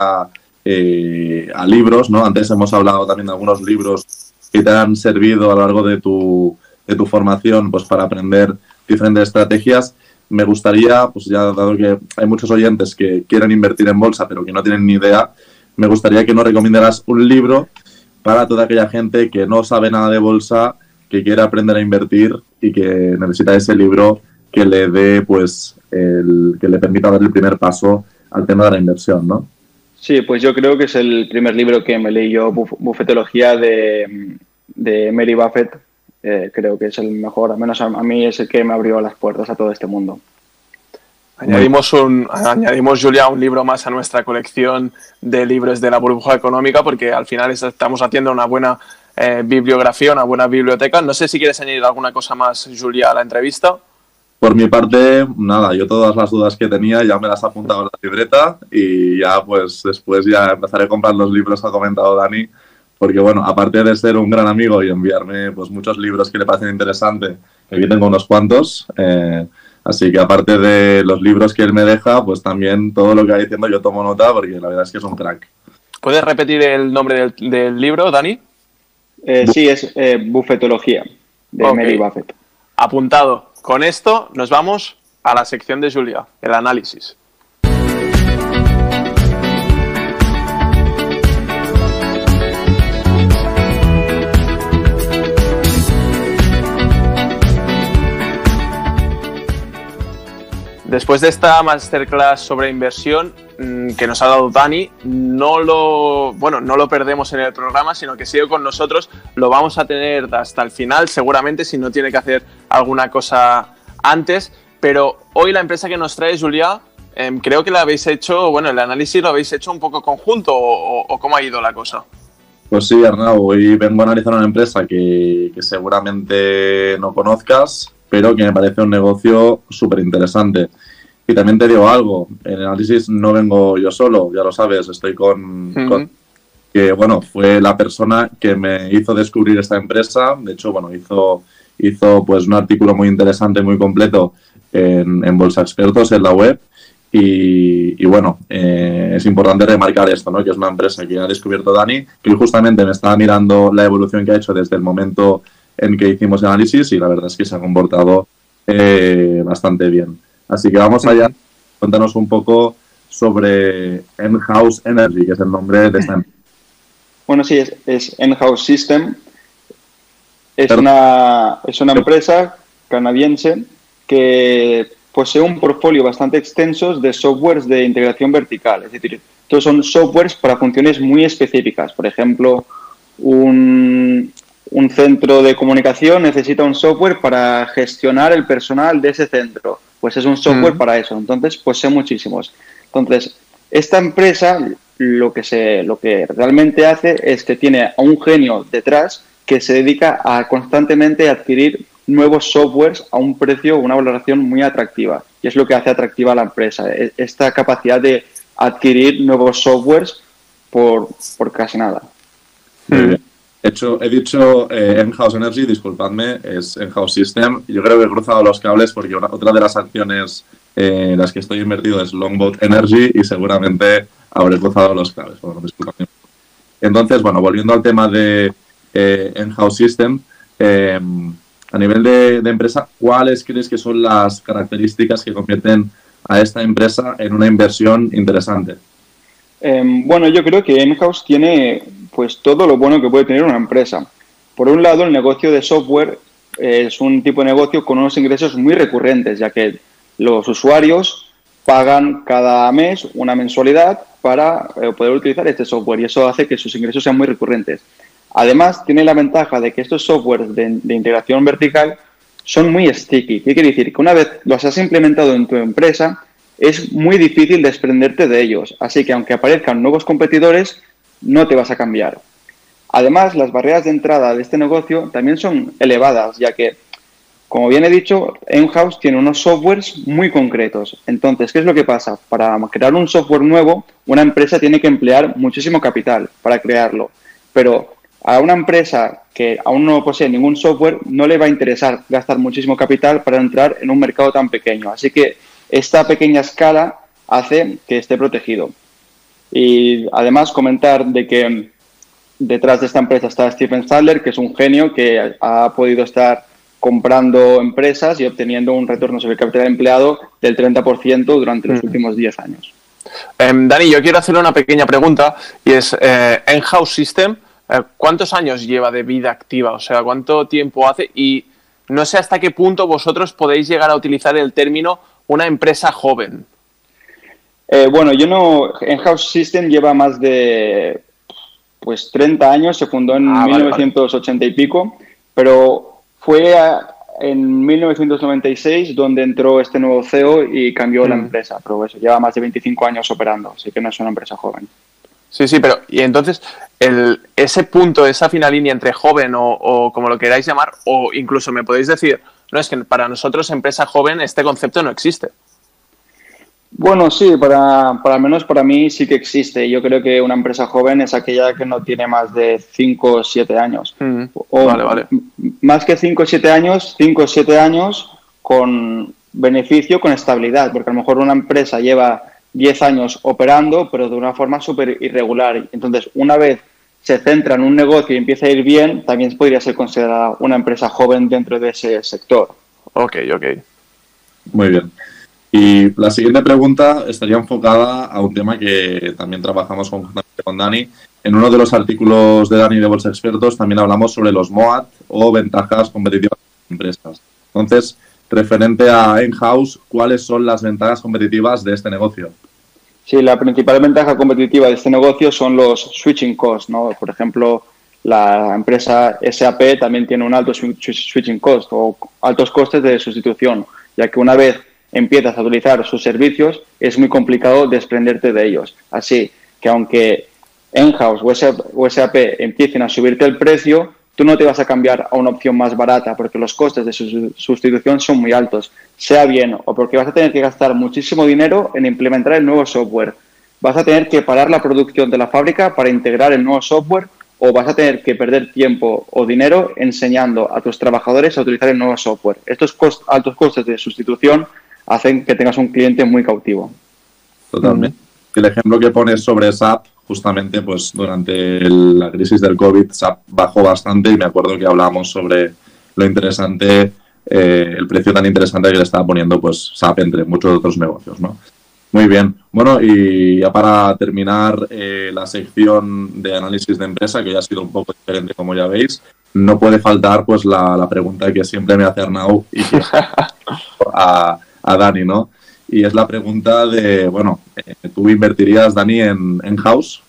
eh, a libros, ¿no? Antes hemos hablado también de algunos libros que te han servido a lo largo de tu, de tu formación pues para aprender diferentes estrategias me gustaría, pues ya dado que hay muchos oyentes que quieren invertir en bolsa pero que no tienen ni idea, me gustaría que nos recomendaras un libro para toda aquella gente que no sabe nada de bolsa, que quiere aprender a invertir y que necesita ese libro que le dé, pues, el, que le permita dar el primer paso al tema de la inversión, ¿no? Sí, pues yo creo que es el primer libro que me leí yo, Bufetología de, de Mary Buffett, eh, creo que es el mejor, al menos a, mí es el que me abrió las puertas a todo este mundo. Añadimos, un, añadimos, Julia, un libro más a nuestra colección de libros de la burbuja económica porque al final estamos haciendo una buena eh, bibliografía, una buena biblioteca. No sé si quieres añadir alguna cosa más, Julia, a la entrevista. Por mi parte, nada, yo todas las dudas que tenía ya me las he apuntado en la libreta y ya pues después ya empezaré a comprar los libros que ha comentado Dani porque bueno, aparte de ser un gran amigo y enviarme pues muchos libros que le parecen interesantes, aquí tengo unos cuantos, eh, así que aparte de los libros que él me deja, pues también todo lo que va diciendo yo tomo nota porque la verdad es que es un crack. ¿Puedes repetir el nombre del, libro, Dani? Eh, sí, es eh, Bufetología, de Mary Buffett. Apuntado. Con esto nos vamos a la sección de Julia, el análisis. Después de esta masterclass sobre inversión mm, que nos ha dado Dani, no lo, bueno, no lo perdemos en el programa, sino que sigue con nosotros. Lo vamos a tener hasta el final, seguramente, si no tiene que hacer alguna cosa antes. Pero hoy la empresa que nos trae, Julia, em, creo que la habéis hecho, bueno, el análisis lo habéis hecho un poco conjunto, o, cómo ha ido la cosa. Pues sí, Arnau, hoy vengo a analizar una empresa que, que seguramente no conozcas, pero que me parece un negocio súper interesante. Y también te digo algo, en el análisis no vengo yo solo, ya lo sabes, estoy con, que bueno, fue la persona que me hizo descubrir esta empresa, de hecho, bueno, hizo, hizo pues un artículo muy interesante, muy completo en, en Bolsa Expertos, en la web, y, bueno, eh, es importante remarcar esto, ¿no? que es una empresa que ha descubierto Dani, que justamente me estaba mirando la evolución que ha hecho desde el momento en que hicimos el análisis y la verdad es que se ha comportado eh, bastante bien. Así que vamos allá, cuéntanos un poco sobre Enhouse Energy, que es el nombre de esta empresa. Bueno, sí, es, es Enhouse System. Es una, es una empresa canadiense que posee un portfolio bastante extenso de softwares de integración vertical. Es decir, todos son softwares para funciones muy específicas. Por ejemplo, un, un centro de comunicación necesita un software para gestionar el personal de ese centro. Pues es un software para eso. Entonces, posee muchísimos. Entonces, esta empresa lo que, se, lo que realmente hace es que tiene a un genio detrás que se dedica a constantemente adquirir nuevos softwares a un precio, una valoración muy atractiva. Y es lo que hace atractiva a la empresa, e, esta capacidad de adquirir nuevos softwares por, casi nada. Hecho, he dicho eh, Energy, disculpadme, es Enhouse System. Yo creo que he cruzado los cables porque otra de las acciones eh, en las que estoy invertido es Longboat Energy y seguramente habré cruzado los cables. Bueno, disculpadme. Entonces, bueno, volviendo al tema de eh, Enhouse System, a nivel de, empresa, ¿cuáles crees que son las características que convierten a esta empresa en una inversión interesante? Em, bueno, yo creo que Enhouse tiene pues todo lo bueno que puede tener una empresa. Por un lado, el negocio de software es un tipo de negocio con unos ingresos muy recurrentes, ya que los usuarios pagan cada mes una mensualidad para eh, poder utilizar este software y eso hace que sus ingresos sean muy recurrentes. Además, tiene la ventaja de que estos softwares de, integración vertical son muy sticky. ¿Qué quiere decir? Que una vez los has implementado en tu empresa, es muy difícil desprenderte de ellos. Así que aunque aparezcan nuevos competidores, no te vas a cambiar. Además, las barreras de entrada de este negocio también son elevadas, ya que, como bien he dicho, Enhouse tiene unos softwares muy concretos. Entonces, ¿qué es lo que pasa? Para crear un software nuevo, una empresa tiene que emplear muchísimo capital para crearlo. Pero a una empresa que aún no posee ningún software no le va a interesar gastar muchísimo capital para entrar en un mercado tan pequeño. Así que esta pequeña escala hace que esté protegido. Y además comentar de que detrás de esta empresa está Stephen Sadler, que es un genio que ha podido estar comprando empresas y obteniendo un retorno sobre el capital empleado del 30% durante los últimos 10 años. Em, Dani, yo quiero hacerle una pequeña pregunta y es, eh, House System, eh, ¿cuántos años lleva de vida activa? O sea, ¿cuánto tiempo hace? Y no sé hasta qué punto vosotros podéis llegar a utilizar el término una empresa joven. Eh, bueno, yo no. En House System lleva más de pues 30 años, se fundó en 1980 ah, y pico, pero fue en 1996 donde entró este nuevo CEO y cambió la mm. empresa. Pero eso, lleva más de 25 años operando, así que no es una empresa joven. Sí, sí, pero y entonces el, ese punto, esa fina línea entre joven o, como lo queráis llamar, o incluso me podéis decir, no es que para nosotros empresa joven este concepto no existe. Bueno, sí, para, para menos para mí sí que existe. Yo creo que una empresa joven es aquella que no tiene más de 5 o 7 años. Mm, vale, vale. Más que 5 o 7 años, 5 o 7 años con beneficio, con estabilidad, porque a lo mejor una empresa lleva 10 años operando, pero de una forma súper irregular. Entonces, una vez se centra en un negocio y empieza a ir bien, también podría ser considerada una empresa joven dentro de ese sector. Ok, ok. Muy bien. Y la siguiente pregunta estaría enfocada a un tema que también trabajamos con Dani. En uno de los artículos de Dani de Bolsa Expertos también hablamos sobre los MOAT o ventajas competitivas de empresas. Entonces, referente a in-house, ¿cuáles son las ventajas competitivas de este negocio? Sí, la principal ventaja competitiva de este negocio son los switching costs, ¿no? Por ejemplo, la empresa SAP también tiene un alto switching cost o altos costes de sustitución, ya que una vez empiezas a utilizar sus servicios es muy complicado desprenderte de ellos. Así que aunque Enhouse o SAP empiecen a subirte el precio, tú no te vas a cambiar a una opción más barata porque los costes de su sustitución son muy altos, sea bien o porque vas a tener que gastar muchísimo dinero en implementar el nuevo software. Vas a tener que parar la producción de la fábrica para integrar el nuevo software o vas a tener que perder tiempo o dinero enseñando a tus trabajadores a utilizar el nuevo software. Estos altos costes de sustitución hacen que tengas un cliente muy cautivo. Totalmente. El ejemplo que pones sobre SAP justamente pues durante la crisis del COVID SAP bajó bastante y me acuerdo que hablábamos sobre lo interesante, eh, el precio tan interesante que le estaba poniendo pues SAP entre muchos otros negocios, ¿no? Muy bien. Bueno, y ya para terminar eh, la sección de análisis de empresa, que ya ha sido un poco diferente, como ya veis, no puede faltar pues la, pregunta que siempre me hace Arnau y a, a, Dani, ¿no? Y es la pregunta de, bueno, eh, ¿tú invertirías, Dani, en, en House?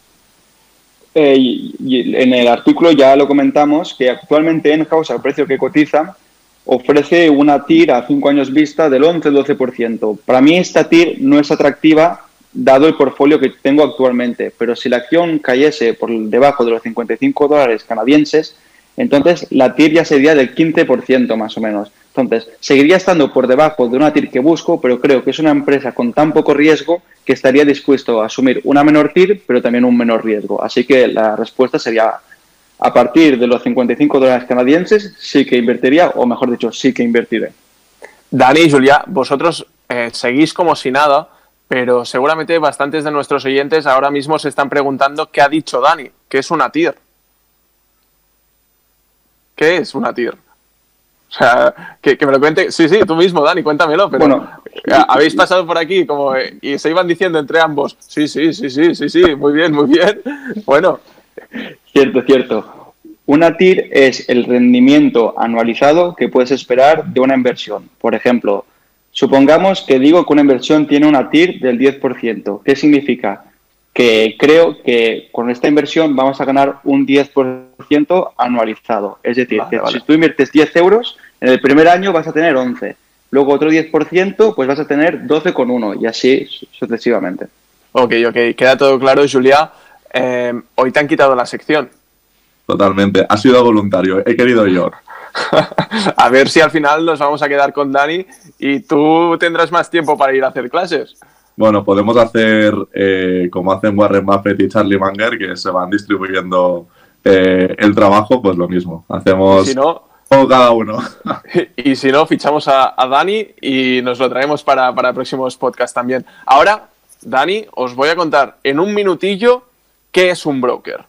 Eh, en el artículo ya lo comentamos que actualmente en House, al precio que cotiza, ofrece una TIR a 5 años vista del 11-12%. Para mí esta TIR no es atractiva dado el portfolio que tengo actualmente, pero si la acción cayese por debajo de los 55 dólares canadienses, entonces la TIR ya sería del 15% más o menos. Entonces, seguiría estando por debajo de una TIR que busco, pero creo que es una empresa con tan poco riesgo que estaría dispuesto a asumir una menor TIR, pero también un menor riesgo. Así que la respuesta sería a partir de los 55 dólares canadienses sí que invertiría, o mejor dicho, sí que invertiré. Dani y Julia, vosotros eh, seguís como si nada, pero seguramente bastantes de nuestros oyentes ahora mismo se están preguntando qué ha dicho Dani, qué es una TIR. ¿Qué es una TIR? O sea, que, me lo cuente. Sí, sí, tú mismo, Dani, cuéntamelo. Pero bueno, habéis pasado por aquí como eh, y se iban diciendo entre ambos. Sí, sí, sí, sí, sí, sí, muy bien, muy bien. Bueno, Cierto, cierto. Una TIR es el rendimiento anualizado que puedes esperar de una inversión. Por ejemplo, supongamos que digo que una inversión tiene una TIR del 10%. ¿Qué significa? Que creo que con esta inversión vamos a ganar un 10% anualizado. Es decir, que si tú inviertes 10 euros, en el primer año vas a tener 11. Luego otro 10%, pues vas a tener 12,1 y así sucesivamente. Ok, ok. Queda todo claro, Julia. Eh, hoy te han quitado la sección. Totalmente, ha sido voluntario, he querido yo. a ver si al final nos vamos a quedar con Dani y tú tendrás más tiempo para ir a hacer clases. Bueno, podemos hacer eh, como hacen Warren Buffett y Charlie Munger, que se van distribuyendo eh, el trabajo, pues lo mismo. Hacemos si no, cada uno. y si no, fichamos a, Dani y nos lo traemos para, para próximos podcasts también. Ahora, Dani, os voy a contar en un minutillo ¿Qué es un broker?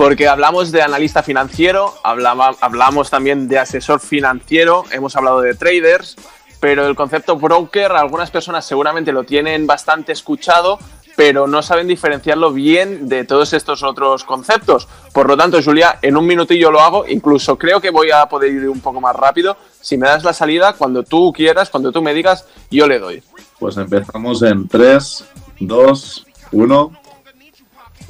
Porque hablamos de analista financiero, hablamos también de asesor financiero, hemos hablado de traders, pero el concepto broker algunas personas seguramente lo tienen bastante escuchado, pero no saben diferenciarlo bien de todos estos otros conceptos. Por lo tanto, Julia, en un minutillo lo hago, incluso creo que voy a poder ir un poco más rápido. Si me das la salida, cuando tú quieras, cuando tú me digas, yo le doy. Pues empezamos en 3, 2, 1.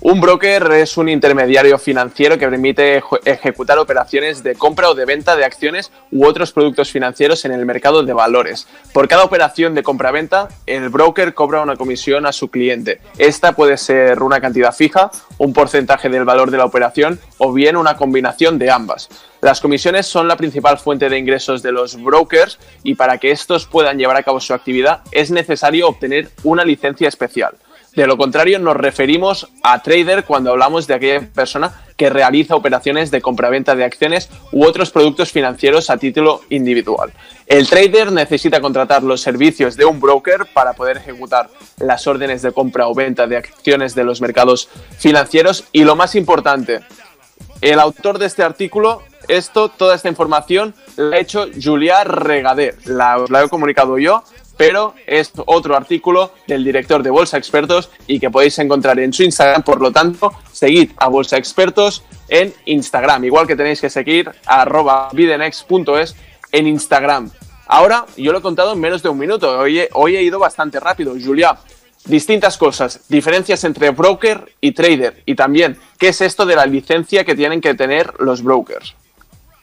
Un broker es un intermediario financiero que permite ejecutar operaciones de compra o de venta de acciones u otros productos financieros en el mercado de valores. Por cada operación de compra-venta, el broker cobra una comisión a su cliente. Esta puede ser una cantidad fija, un porcentaje del valor de la operación o bien una combinación de ambas. Las comisiones son la principal fuente de ingresos de los brokers y para que estos puedan llevar a cabo su actividad es necesario obtener una licencia especial. De lo contrario, nos referimos a trader cuando hablamos de aquella persona que realiza operaciones de compraventa de acciones u otros productos financieros a título individual. El trader necesita contratar los servicios de un broker para poder ejecutar las órdenes de compra o venta de acciones de los mercados financieros y lo más importante, el autor de este artículo, esto, toda esta información la ha hecho Julia Regader, la, la he comunicado yo pero es otro artículo del director de Bolsa Expertos y que podéis encontrar en su Instagram. Por lo tanto, seguid a Bolsa Expertos en Instagram, igual que tenéis que seguir a arroba videnex.es en Instagram. Ahora, yo lo he contado en menos de un minuto, hoy hoy he ido bastante rápido. Julia, distintas cosas, diferencias entre broker y trader y también qué es esto de la licencia que tienen que tener los brokers.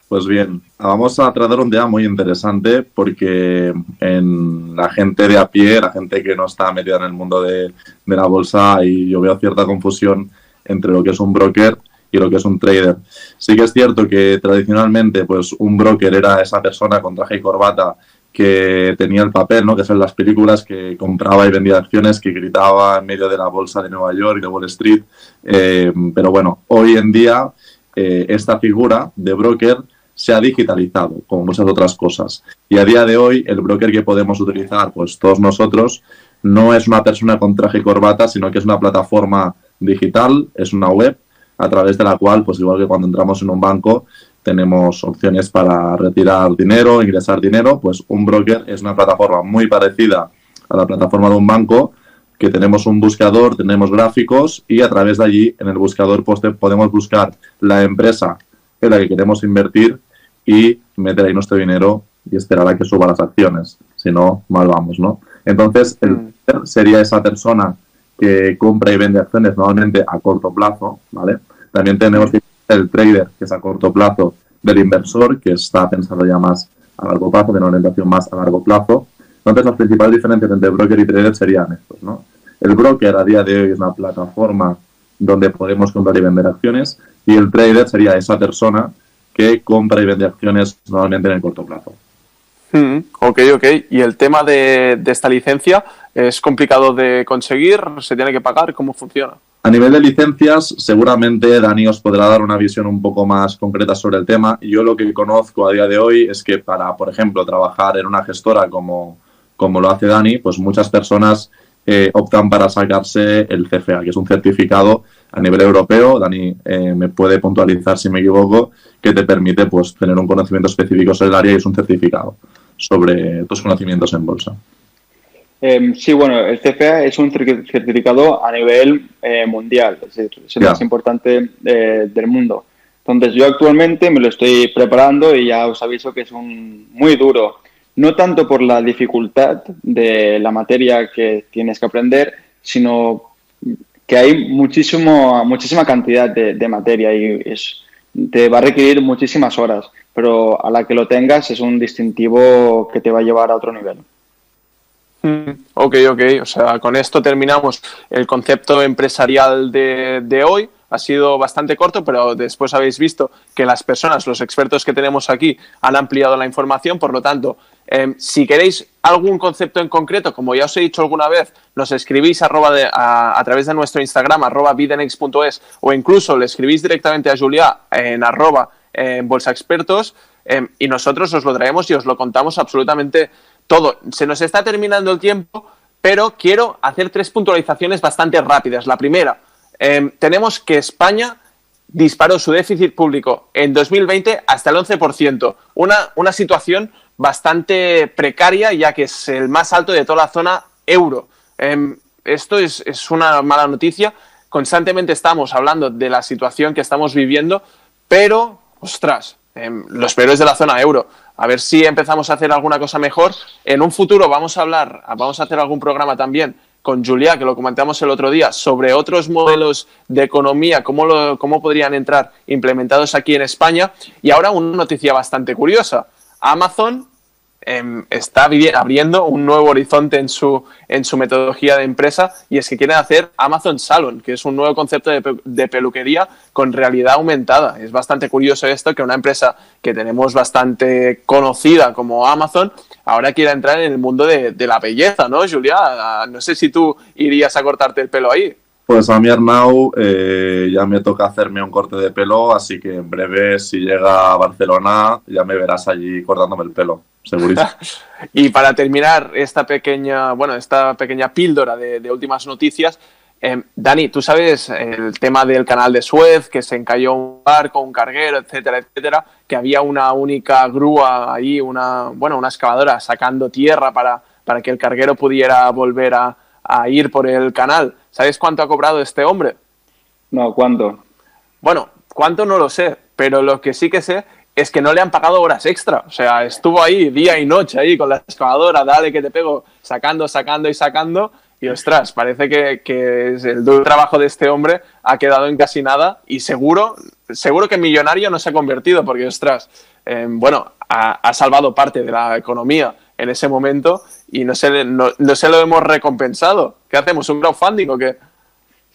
Pues bien, vamos a tratar un tema muy interesante porque en la gente de a pie, la gente que no está metida en el mundo de, la bolsa, y yo veo cierta confusión entre lo que es un broker y lo que es un trader. Sí que es cierto que tradicionalmente pues un broker era esa persona con traje y corbata que tenía el papel, ¿no? que son las películas que compraba y vendía acciones, que gritaba en medio de la bolsa de Nueva York y de Wall Street. Eh, pero bueno, hoy en día eh, esta figura de broker se ha digitalizado, como muchas otras cosas. Y a día de hoy, el broker que podemos utilizar, pues todos nosotros, no es una persona con traje y corbata, sino que es una plataforma digital, es una web a través de la cual, pues igual que cuando entramos en un banco, tenemos opciones para retirar dinero, ingresar dinero, pues un broker es una plataforma muy parecida a la plataforma de un banco, que tenemos un buscador, tenemos gráficos y a través de allí en el buscador pues, podemos buscar la empresa en la que queremos invertir y meter ahí nuestro dinero y esperar a que suba las acciones. Si no, mal vamos, ¿no? Entonces, el mm. sería esa persona que compra y vende acciones normalmente a corto plazo, ¿vale? También tenemos el trader, que es a corto plazo, del inversor, que está pensando ya más a largo plazo, de una orientación más a largo plazo. Entonces, las principales diferencias entre broker y trader serían estos, ¿no? El broker a día de hoy es una plataforma donde podemos comprar y vender acciones y el trader sería esa persona que compra y vende acciones normalmente en el corto plazo. Mm, ok, ok. ¿Y el tema de, esta licencia es complicado de conseguir? ¿Se tiene que pagar? ¿Cómo funciona? A nivel de licencias, seguramente Dani os podrá dar una visión un poco más concreta sobre el tema. Yo lo que conozco a día de hoy es que para, por ejemplo, trabajar en una gestora como, como lo hace Dani, pues muchas personas eh, optan para sacarse el CFA, que es un certificado a nivel europeo. Dani eh, me puede puntualizar si me equivoco, que te permite pues tener un conocimiento específico sobre el área y es un certificado sobre tus conocimientos en bolsa. Em, sí, bueno, el CFA es un certificado a nivel eh, mundial, es, el más importante del mundo. Entonces, yo actualmente me lo estoy preparando y ya os aviso que es un muy duro. No tanto por la dificultad de la materia que tienes que aprender, sino que hay muchísimo, muchísima cantidad de, materia y es, te va a requerir muchísimas horas, pero a la que lo tengas es un distintivo que te va a llevar a otro nivel. Mm, ok, ok. O sea, con esto terminamos el concepto empresarial de, de, hoy. Ha sido bastante corto, pero después habéis visto que las personas, los expertos que tenemos aquí, han ampliado la información. Por lo tanto, em, si queréis algún concepto en concreto, como ya os he dicho alguna vez, nos escribís a, través de nuestro Instagram, arroba bidenex.es, o incluso le escribís directamente a Julia en arroba en Bolsa Expertos, em, y nosotros os lo traemos y os lo contamos absolutamente todo. Se nos está terminando el tiempo, pero quiero hacer tres puntualizaciones bastante rápidas. La primera, em, tenemos que España disparó su déficit público en 2020 hasta el 11%, una, una situación bastante precaria ya que es el más alto de toda la zona euro. Em, esto es, es una mala noticia. Constantemente estamos hablando de la situación que estamos viviendo, pero, ostras, Em, los peores de la zona euro. A ver si empezamos a hacer alguna cosa mejor. En un futuro vamos a hablar, vamos a hacer algún programa también con Julia, que lo comentamos el otro día, sobre otros modelos de economía, cómo, cómo podrían entrar implementados aquí en España. Y ahora una noticia bastante curiosa. Amazon Em, está abriendo un nuevo horizonte en su, en su metodología de empresa y es que quieren hacer Amazon Salon, que es un nuevo concepto de, peluquería con realidad aumentada. Es bastante curioso esto que una empresa que tenemos bastante conocida como Amazon ahora quiera entrar en el mundo de, la belleza, ¿no, Julia? No sé si tú irías a cortarte el pelo ahí. Pues a mi Arnau eh, ya me toca hacerme un corte de pelo, así que en breve si llega a Barcelona ya me verás allí cortándome el pelo. y para terminar esta pequeña, bueno, esta pequeña píldora de, últimas noticias, eh, Dani, tú sabes el tema del canal de Suez, que se encalló un barco, un carguero, etcétera, etcétera, que había una única grúa ahí, una, bueno, una excavadora sacando tierra para, para que el carguero pudiera volver a, a ir por el canal. ¿Sabes cuánto ha cobrado este hombre? No, ¿cuánto? Bueno, cuánto no lo sé, pero lo que sí que sé es que no le han pagado horas extra. O sea, estuvo ahí día y noche ahí con la excavadora, dale que te pego, sacando, sacando y sacando. Y ostras, parece que, que el duro trabajo de este hombre ha quedado en casi nada y seguro, seguro que millonario no se ha convertido porque, ostras, em, bueno, ha, salvado parte de la economía en ese momento y no se, no, no se lo hemos recompensado. ¿Qué hacemos? ¿Un crowdfunding o qué?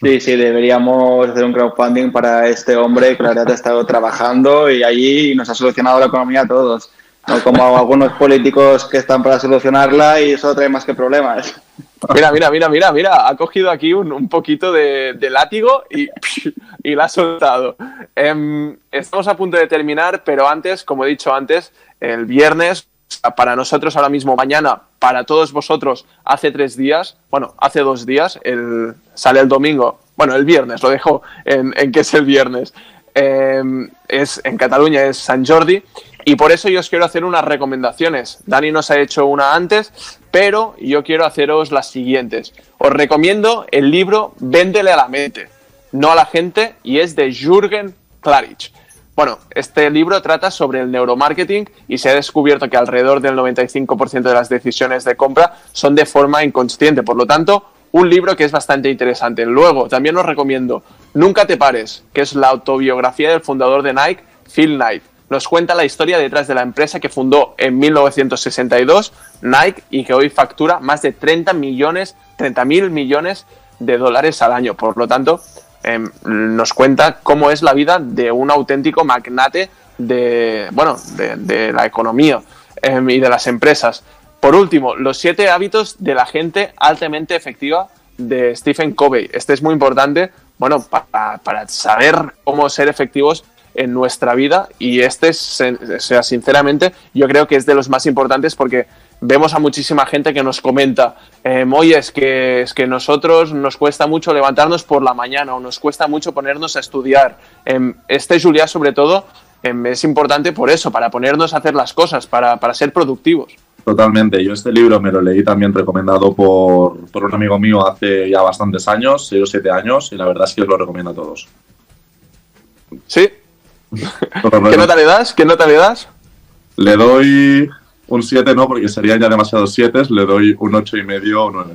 Sí, sí, deberíamos hacer un crowdfunding para este hombre que la verdad ha estado trabajando y allí nos ha solucionado la economía a todos. No como algunos políticos que están para solucionarla y eso trae más que problemas. Mira, mira, mira, mira, mira, ha cogido aquí un, poquito de, látigo y, y la ha soltado. Em, estamos a punto de terminar, pero antes, como he dicho antes, el viernes para nosotros ahora mismo, mañana, para todos vosotros, hace tres días, bueno, hace dos días, sale el domingo, bueno, el viernes, lo dejo en, en que es el viernes. Em, es, en Cataluña es San Jordi y por eso yo os quiero hacer unas recomendaciones. Dani nos ha hecho una antes, pero yo quiero haceros las siguientes. Os recomiendo el libro Véndele a la mente, no a la gente, y es de Jürgen Klarich. Bueno, este libro trata sobre el neuromarketing y se ha descubierto que alrededor del 95% de las decisiones de compra son de forma inconsciente. Por lo tanto, un libro que es bastante interesante. Luego, también os recomiendo Nunca te pares, que es la autobiografía del fundador de Nike, Phil Knight. Nos cuenta la historia detrás de la empresa que fundó en 1962 Nike y que hoy factura más de 30 millones, 30 mil millones de dólares al año. Por lo tanto, em, nos cuenta cómo es la vida de un auténtico magnate de, bueno, de, la economía em, y de las empresas. Por último, los siete hábitos de la gente altamente efectiva de Stephen Covey. Este es muy importante, bueno, para, saber cómo ser efectivos en nuestra vida y este, sea, sinceramente, yo creo que es de los más importantes porque vemos a muchísima gente que nos comenta, eh, oye, es que, es que nosotros nos cuesta mucho levantarnos por la mañana o nos cuesta mucho ponernos a estudiar. Em, este Julia, sobre todo, em, es importante por eso, para ponernos a hacer las cosas, para, para ser productivos. Totalmente. Yo este libro me lo leí también recomendado por, un amigo mío hace ya bastantes años, 6 o 7 años, y la verdad es que os lo recomiendo a todos. ¿Sí? ¿Qué nota le das? ¿Qué nota le das? Le doy un 7, no, porque serían ya demasiados 7, le doy un 8 y medio o 9.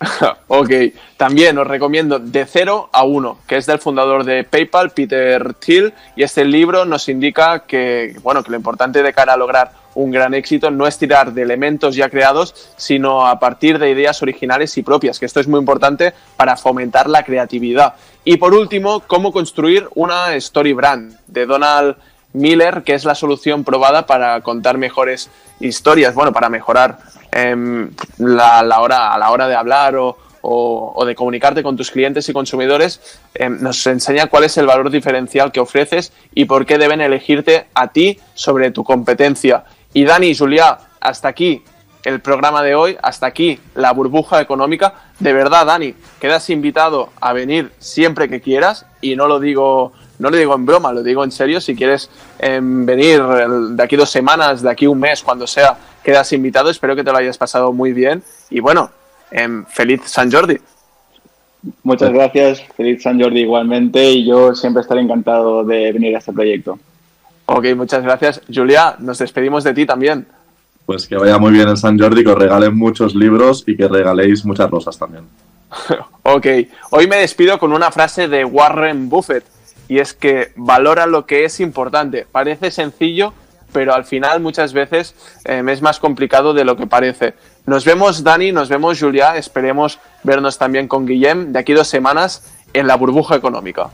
ok, también os recomiendo De 0 a 1, que es del fundador de PayPal, Peter Thiel, y este libro nos indica que, bueno, que lo importante de cara a lograr un gran éxito no es tirar de elementos ya creados, sino a partir de ideas originales y propias, que esto es muy importante para fomentar la creatividad. Y por último, cómo construir una story brand de Donald Miller, que es la solución probada para contar mejores historias, bueno, para mejorar em, la, hora, a la hora de hablar o, de comunicarte con tus clientes y consumidores, em, nos enseña cuál es el valor diferencial que ofreces y por qué deben elegirte a ti sobre tu competencia. Y Dani y Julia, hasta aquí el programa de hoy, hasta aquí la burbuja económica. De verdad, Dani, quedas invitado a venir siempre que quieras y no lo digo no lo digo en broma, lo digo en serio. Si quieres em, venir de aquí dos semanas, de aquí un mes, cuando sea, quedas invitado. Espero que te lo hayas pasado muy bien. Y bueno, em, feliz San Jordi. Muchas gracias, feliz San Jordi igualmente. Y yo siempre estaré encantado de venir a este proyecto. Ok, muchas gracias. Julia, nos despedimos de ti también. Pues que vaya muy bien el San Jordi, que os regalen muchos libros y que regaléis muchas rosas también. ok, hoy me despido con una frase de Warren Buffett y es que valora lo que es importante. Parece sencillo, pero al final muchas veces em, es más complicado de lo que parece. Nos vemos, Dani, nos vemos, Julia. Esperemos vernos también con Guillem de aquí dos semanas en la burbuja económica.